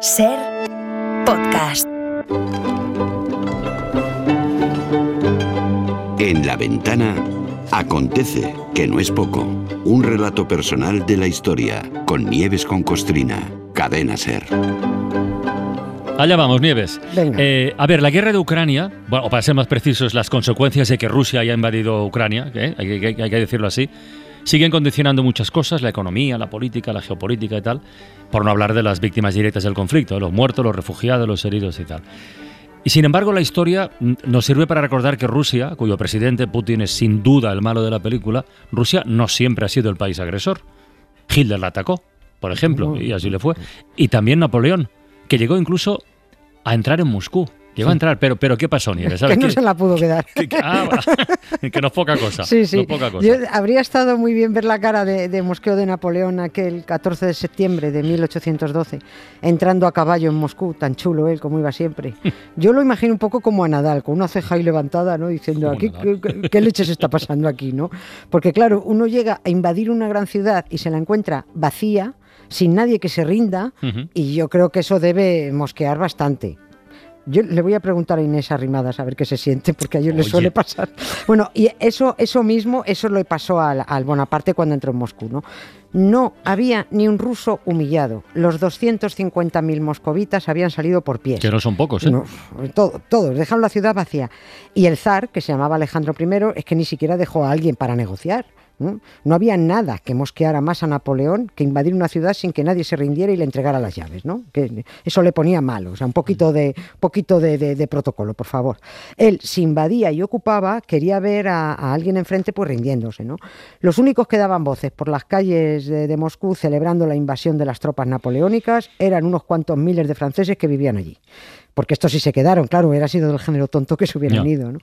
Ser podcast. En la ventana acontece, que no es poco, un relato personal de la historia con Nieves con Costrina, cadena Ser. Allá vamos, Nieves. Venga. Eh, a ver, la guerra de Ucrania, bueno, o para ser más precisos, las consecuencias de que Rusia haya invadido Ucrania, ¿eh? hay que decirlo así, siguen condicionando muchas cosas, la economía, la política, la geopolítica y tal, por no hablar de las víctimas directas del conflicto, los muertos, los refugiados, los heridos y tal. Y sin embargo, la historia nos sirve para recordar que Rusia, cuyo presidente Putin es sin duda el malo de la película, Rusia no siempre ha sido el país agresor. Hitler la atacó, por ejemplo, y así le fue. Y también Napoleón, que llegó incluso a entrar en Moscú. Llegó a entrar, pero, pero ¿qué pasó, Nieves? Que ¿Sabes no se la pudo quedar. Que- que- ah, que no es poca cosa. Sí, sí. no es poca cosa. Yo- habría estado muy bien ver la cara de, de Mosqueo de Napoleón aquel 14 de septiembre de 1812, entrando a caballo en Moscú, tan chulo él como iba siempre. Yo lo imagino un poco como a Nadal, con una ceja ahí levantada, ¿no? Diciendo, aquí. ¿qué, leches está pasando aquí, no? Porque claro, uno llega a invadir una gran ciudad y se la encuentra vacía, sin nadie que se rinda, y yo creo que eso debe mosquear bastante. Yo le voy a preguntar a Inés Arrimadas a ver qué se siente, porque a ellos les suele pasar. Bueno, y eso, eso mismo, eso le pasó al, al Bonaparte cuando entró en Moscú, ¿no? No había ni un ruso humillado. Los 250.000 moscovitas habían salido por pies. Que no son pocos, ¿eh? No, todo- todos, dejaron la ciudad vacía. Y el zar, que se llamaba Alejandro I, es que ni siquiera dejó a alguien para negociar. ¿No? No había nada que mosqueara más a Napoleón que invadir una ciudad sin que nadie se rindiera y le entregara las llaves. ¿no? Que eso le ponía malo, o sea, un poquito, de, poquito de, de- de protocolo, por favor. Él, si invadía y ocupaba, quería ver a, a alguien enfrente pues rindiéndose. ¿no? Los únicos que daban voces por las calles de, de Moscú celebrando la invasión de las tropas napoleónicas eran unos cuantos miles de franceses que vivían allí porque estos sí se quedaron, claro, hubiera sido del género tonto que se hubieran ido. ¿no?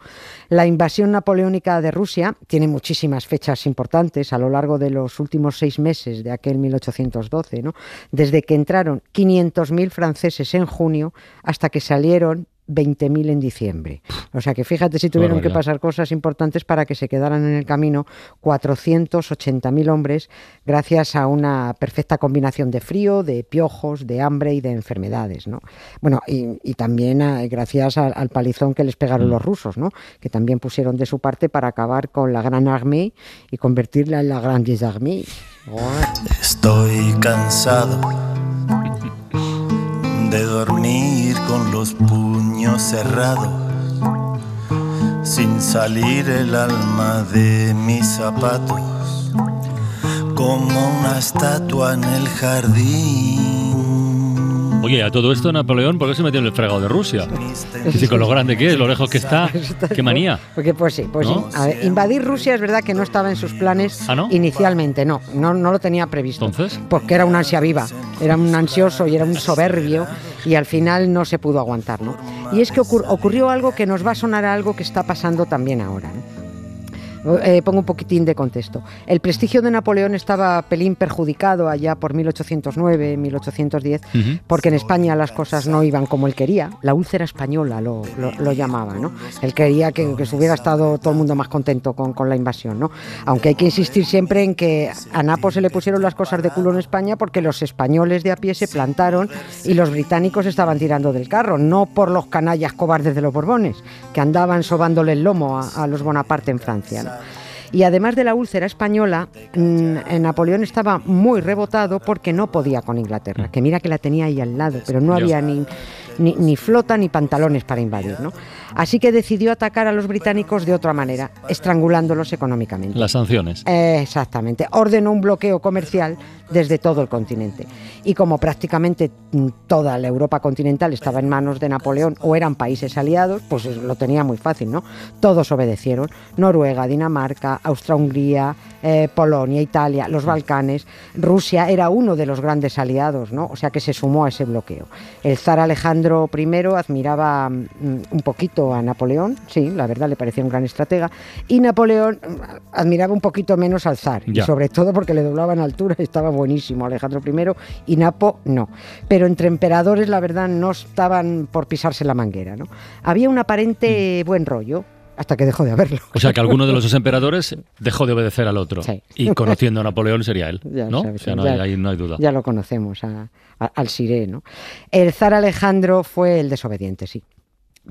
La invasión napoleónica de Rusia tiene muchísimas fechas importantes a lo largo de los últimos seis meses de aquel 1812, ¿no? desde que entraron 500.000 franceses en junio hasta que salieron 20.000 en diciembre. O sea que fíjate si tuvieron que pasar cosas importantes para que se quedaran en el camino 480.000 hombres gracias a una perfecta combinación de frío, de piojos, de hambre y de enfermedades. ¿no? Bueno, y, y también a- gracias al, al palizón que les pegaron los rusos, ¿no? que también pusieron de su parte para acabar con la Gran Armée y convertirla en la Grande Armée. Estoy cansado de dormir con los puños cerrados, sin salir el alma de mis zapatos, como una estatua en el jardín. Oye, a todo esto Napoleón, ¿por qué se metió en el fregado de Rusia? Decir, con lo grande que es, lo lejos que está, qué manía. Porque pues sí, pues ¿No? sí. A ver, invadir Rusia es verdad que no estaba en sus planes ¿Ah, no? inicialmente, no, no, no lo tenía previsto. Entonces. Porque era una ansia viva, era un ansioso y era un soberbio y al final no se pudo aguantar, ¿no? Y es que ocur- ocurrió algo que nos va a sonar a algo que está pasando también ahora, ¿no? Eh, pongo un poquitín de contexto. El prestigio de Napoleón estaba pelín perjudicado allá por 1809, 1810, Ujú. porque en España las cosas no iban como él quería. La úlcera española lo, lo- lo llamaba, ¿no? Él quería que, que se hubiera estado todo el mundo más contento con, con la invasión, ¿no? Aunque hay que insistir siempre en que a Napo se le pusieron las cosas de culo en España porque los españoles de a pie se plantaron y los británicos estaban tirando del carro, no por los canallas cobardes de los Borbones, que andaban sobándole el lomo a, a los Bonaparte en Francia, ¿no? Y además de la úlcera española, mm, eh, Napoleón estaba muy rebotado porque no podía con Inglaterra, que mira que la tenía ahí al lado, pero no había ni, ni, ni flota ni pantalones para invadir. ¿no? Así que decidió atacar a los británicos de otra manera, estrangulándolos económicamente. Las sanciones. Eh, Exactamente. Ordenó un bloqueo comercial desde todo el continente. Y como prácticamente toda la Europa continental estaba en manos de Napoleón o eran países aliados, pues es- lo tenía muy fácil, ¿no? Todos obedecieron. Noruega, Dinamarca, Austria-Hungría, eh, Polonia, Italia, los Balcanes. Rusia era uno de los grandes aliados, ¿no? O sea que se sumó a ese bloqueo. El zar Alejandro I admiraba mm, un poquito a Napoleón, sí, la verdad le parecía un gran estratega, y Napoleón mm, admiraba un poquito menos al zar, y sobre todo porque le doblaba en altura y estaba buenísimo Alejandro I y Napo no. Pero entre emperadores la verdad no estaban por pisarse la manguera, ¿no? Había un aparente buen rollo, hasta que dejó de haberlo. O sea que alguno de los dos emperadores dejó de obedecer al otro. Sí. Y conociendo a Napoleón sería él. Ya ¿no? sabes, o sea, no ya- hay, ahí no hay duda. Ya lo conocemos, a- a- al Siré, ¿no? El zar Alejandro fue el desobediente, sí.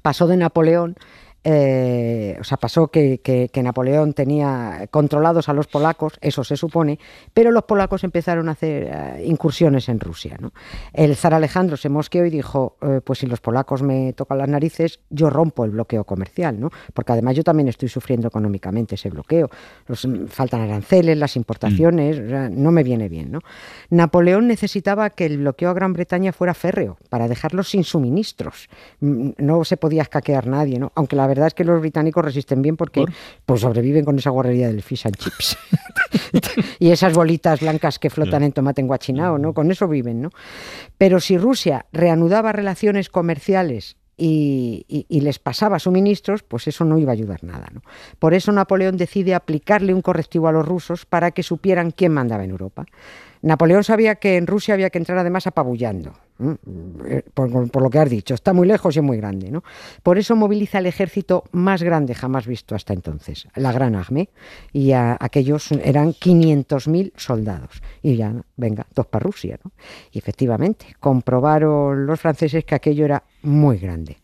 Pasó de Napoleón, eh, o sea, pasó que, que- que Napoleón tenía controlados a los polacos, eso se supone, pero los polacos empezaron a hacer eh, incursiones en Rusia, ¿no? El zar Alejandro se mosqueó y dijo, eh, pues si los polacos me tocan las narices, yo rompo el bloqueo comercial, ¿no? Porque además yo también estoy sufriendo económicamente ese bloqueo. Los, mm, faltan aranceles, las importaciones, o sea, no me viene bien, ¿no? Napoleón necesitaba que el bloqueo a Gran Bretaña fuera férreo para dejarlos sin suministros. Mm, No se podía escaquear nadie, ¿no? Aunque la verdad es que los británicos resisten bien porque ¿Por? pues sobreviven con esa guarrería del fish and chips. y esas bolitas blancas que flotan en tomate en guachinao, ¿no? Con eso viven, ¿no? Pero si Rusia reanudaba relaciones comerciales y, y- y les pasaba suministros, pues eso no iba a ayudar nada. ¿no? Por eso Napoleón decide aplicarle un correctivo a los rusos para que supieran quién mandaba en Europa. Napoleón sabía que en Rusia había que entrar además apabullando, por, por lo que has dicho, está muy lejos y es muy grande. ¿no? Por eso moviliza el ejército más grande jamás visto hasta entonces, la Gran Armée, y aquellos eran 500.000 soldados. Y ya, venga, dos para Rusia. ¿no? Y efectivamente, comprobaron los franceses que aquello era muy grande.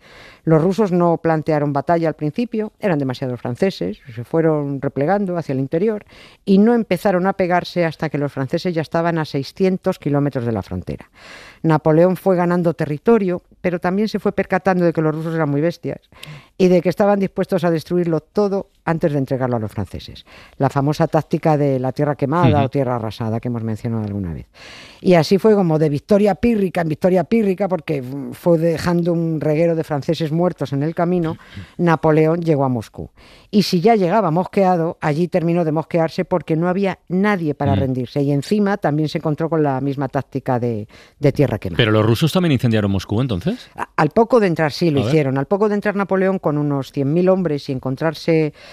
Los rusos no plantearon batalla al principio, eran demasiados franceses, se fueron replegando hacia el interior y no empezaron a pegarse hasta que los franceses ya estaban a 600 kilómetros de la frontera. Napoleón fue ganando territorio, pero también se fue percatando de que los rusos eran muy bestias y de que estaban dispuestos a destruirlo todo antes de entregarlo a los franceses. La famosa táctica de la tierra quemada o tierra arrasada que hemos mencionado alguna vez. Y así fue como de victoria pírrica en victoria pírrica, porque fue dejando un reguero de franceses muertos en el camino, Napoleón llegó a Moscú. Y si ya llegaba mosqueado, allí terminó de mosquearse porque no había nadie para rendirse. Y encima también se encontró con la misma táctica de, de tierra quemada. Pero los rusos también incendiaron Moscú entonces. A- Al poco de entrar, sí, lo A ver. hicieron. Al poco de entrar Napoleón con unos 100.000 hombres y encontrarse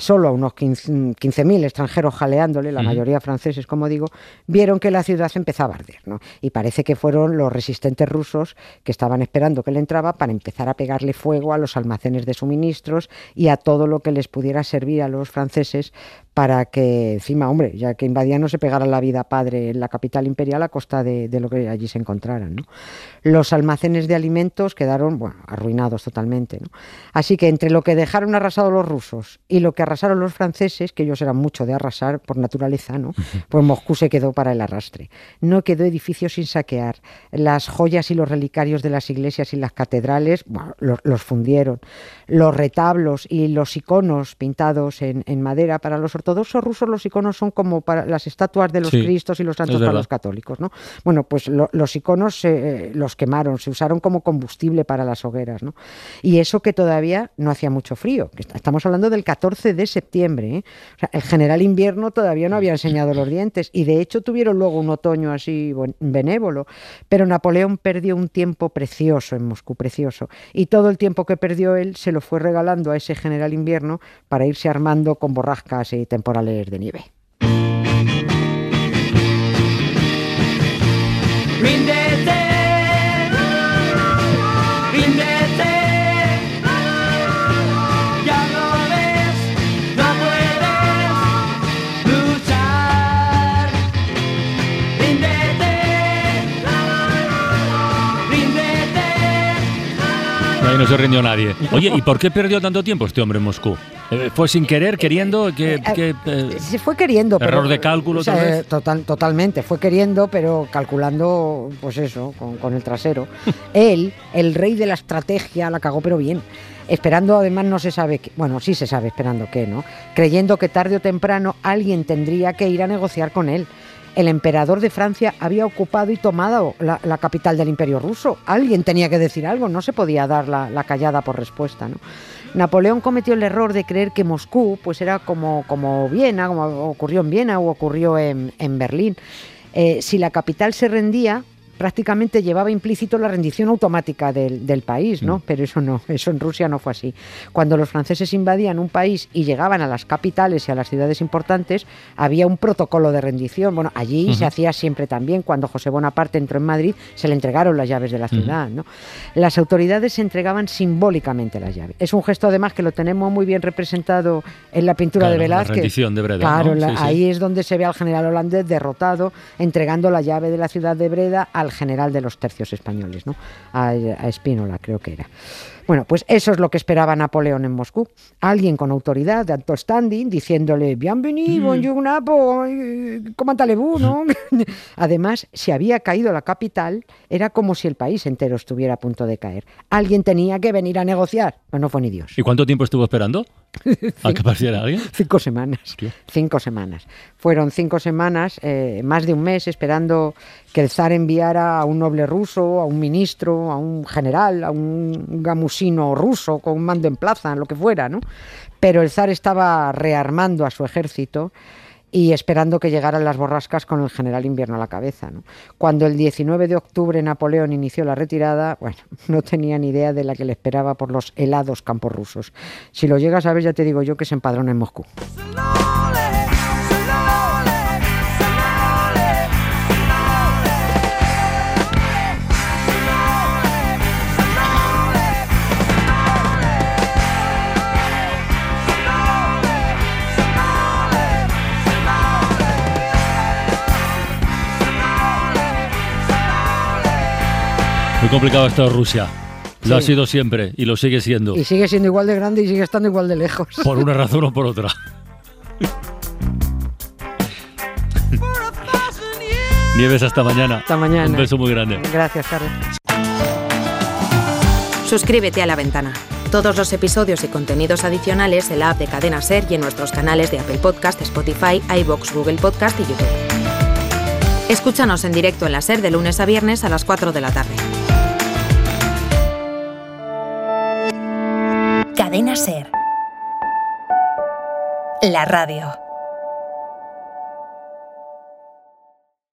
solo a unos 15 15.000 extranjeros jaleándole, la mayoría franceses, como digo, vieron que la ciudad empezaba a arder. ¿no? Y parece que fueron los resistentes rusos que estaban esperando que él entraba para empezar a pegarle fuego a los almacenes de suministros y a todo lo que les pudiera servir a los franceses para que encima, hombre, ya que invadían no se pegaran la vida padre en la capital imperial a costa de, de lo que allí se encontraran. ¿no? Los almacenes de alimentos quedaron bueno, arruinados totalmente. ¿no? Así que entre lo que dejaron arrasado los rusos y lo que arrasaron los franceses, que ellos eran mucho de arrasar por naturaleza, ¿no? pues Moscú se quedó para el arrastre. No quedó edificio sin saquear. Las joyas y los relicarios de las iglesias y las catedrales bueno, los, los fundieron. Los retablos y los iconos pintados en, en madera para los ortodoxos rusos, los iconos son como para las estatuas de los Sí, cristos y los santos para los católicos, ¿no? Bueno, pues lo- los iconos eh, los quemaron, se usaron como combustible para las hogueras, ¿no? Y eso que todavía no hacía mucho frío, estamos hablando del 14 de septiembre, ¿eh? O sea, el general invierno todavía no había enseñado los dientes y de hecho tuvieron luego un otoño así benévolo, pero Napoleón perdió un tiempo precioso en Moscú, precioso, y todo el tiempo que perdió él se lo fue regalando a ese general invierno para irse armando con borrascas y temporales de nieve. No se rindió nadie. Oye, ¿y por qué perdió tanto tiempo este hombre en Moscú? Eh, ¿Fue sin querer, queriendo? que Eh, que, eh, Se fue queriendo. Error pero- de cálculo, o sea, tal vez. total- totalmente. Fue queriendo, pero calculando, pues eso, con, con el trasero. Él, el rey de la estrategia, la cagó, pero bien. Esperando, además, no se sabe qué. Bueno, sí se sabe esperando qué, ¿no? Creyendo que tarde o temprano alguien tendría que ir a negociar con él. El emperador de Francia había ocupado y tomado la, capital del imperio ruso. Alguien tenía que decir algo, no se podía dar la, la callada por respuesta. ¿no? Napoleón cometió el error de creer que Moscú pues era como, como Viena, como ocurrió en Viena o ocurrió en, en Berlín. Eh, si la capital se rendía, prácticamente llevaba implícito la rendición automática del, del país, ¿no? Mm. Pero eso no, eso en Rusia no fue así. Cuando los franceses invadían un país y llegaban a las capitales y a las ciudades importantes, había un protocolo de rendición. Bueno, allí se hacía siempre también. Cuando José Bonaparte entró en Madrid, se le entregaron las llaves de la ciudad, ¿no? Las autoridades se entregaban simbólicamente las llaves. Es un gesto además que lo tenemos muy bien representado en la pintura Claro, de la Velázquez. rendición de Breda, Claro, ¿no? la- Sí, sí. ahí es donde se ve al general holandés derrotado, entregando la llave de la ciudad de Breda al general de los tercios españoles, ¿no? a, a Espínola, creo que era. Bueno, pues eso es lo que esperaba Napoleón en Moscú. Alguien con autoridad, de alto standing, diciéndole, bienvenido, bonjour, Napo, eh, ¿cómo allez-vous?", ¿no? Además, si había caído la capital, era como si el país entero estuviera a punto de caer. Alguien tenía que venir a negociar. Pues no fue ni Dios. ¿Y cuánto tiempo estuvo esperando? ¿A que apareciera alguien? Cinco semanas. Hostia. Cinco semanas. Fueron cinco semanas, eh, más de un mes, esperando que el zar enviara a un noble ruso, a un ministro, a un general, a un gamusino ruso con mando en plaza, lo que fuera, ¿no? Pero el zar estaba rearmando a su ejército y esperando que llegaran las borrascas con el general invierno a la cabeza. Cuando el 19 de octubre Napoleón inició la retirada, bueno, no tenía ni idea de la que le esperaba por los helados campos rusos. Si lo llegas a ver, ya te digo yo que se empadrona en Moscú. Muy complicado esto de Rusia. Lo Sí. ha sido siempre y lo sigue siendo. Y sigue siendo igual de grande y sigue estando igual de lejos. Por una razón o por otra. Nieves, hasta mañana. Hasta mañana. Un beso muy grande. Gracias, Carlos. Suscríbete a La Ventana. Todos los episodios y contenidos adicionales en la app de Cadena Ser y en nuestros canales de Apple Podcast, Spotify, iBox, Google Podcast y YouTube. Escúchanos en directo en la Ser de lunes a viernes a las 4 de la tarde. La radio.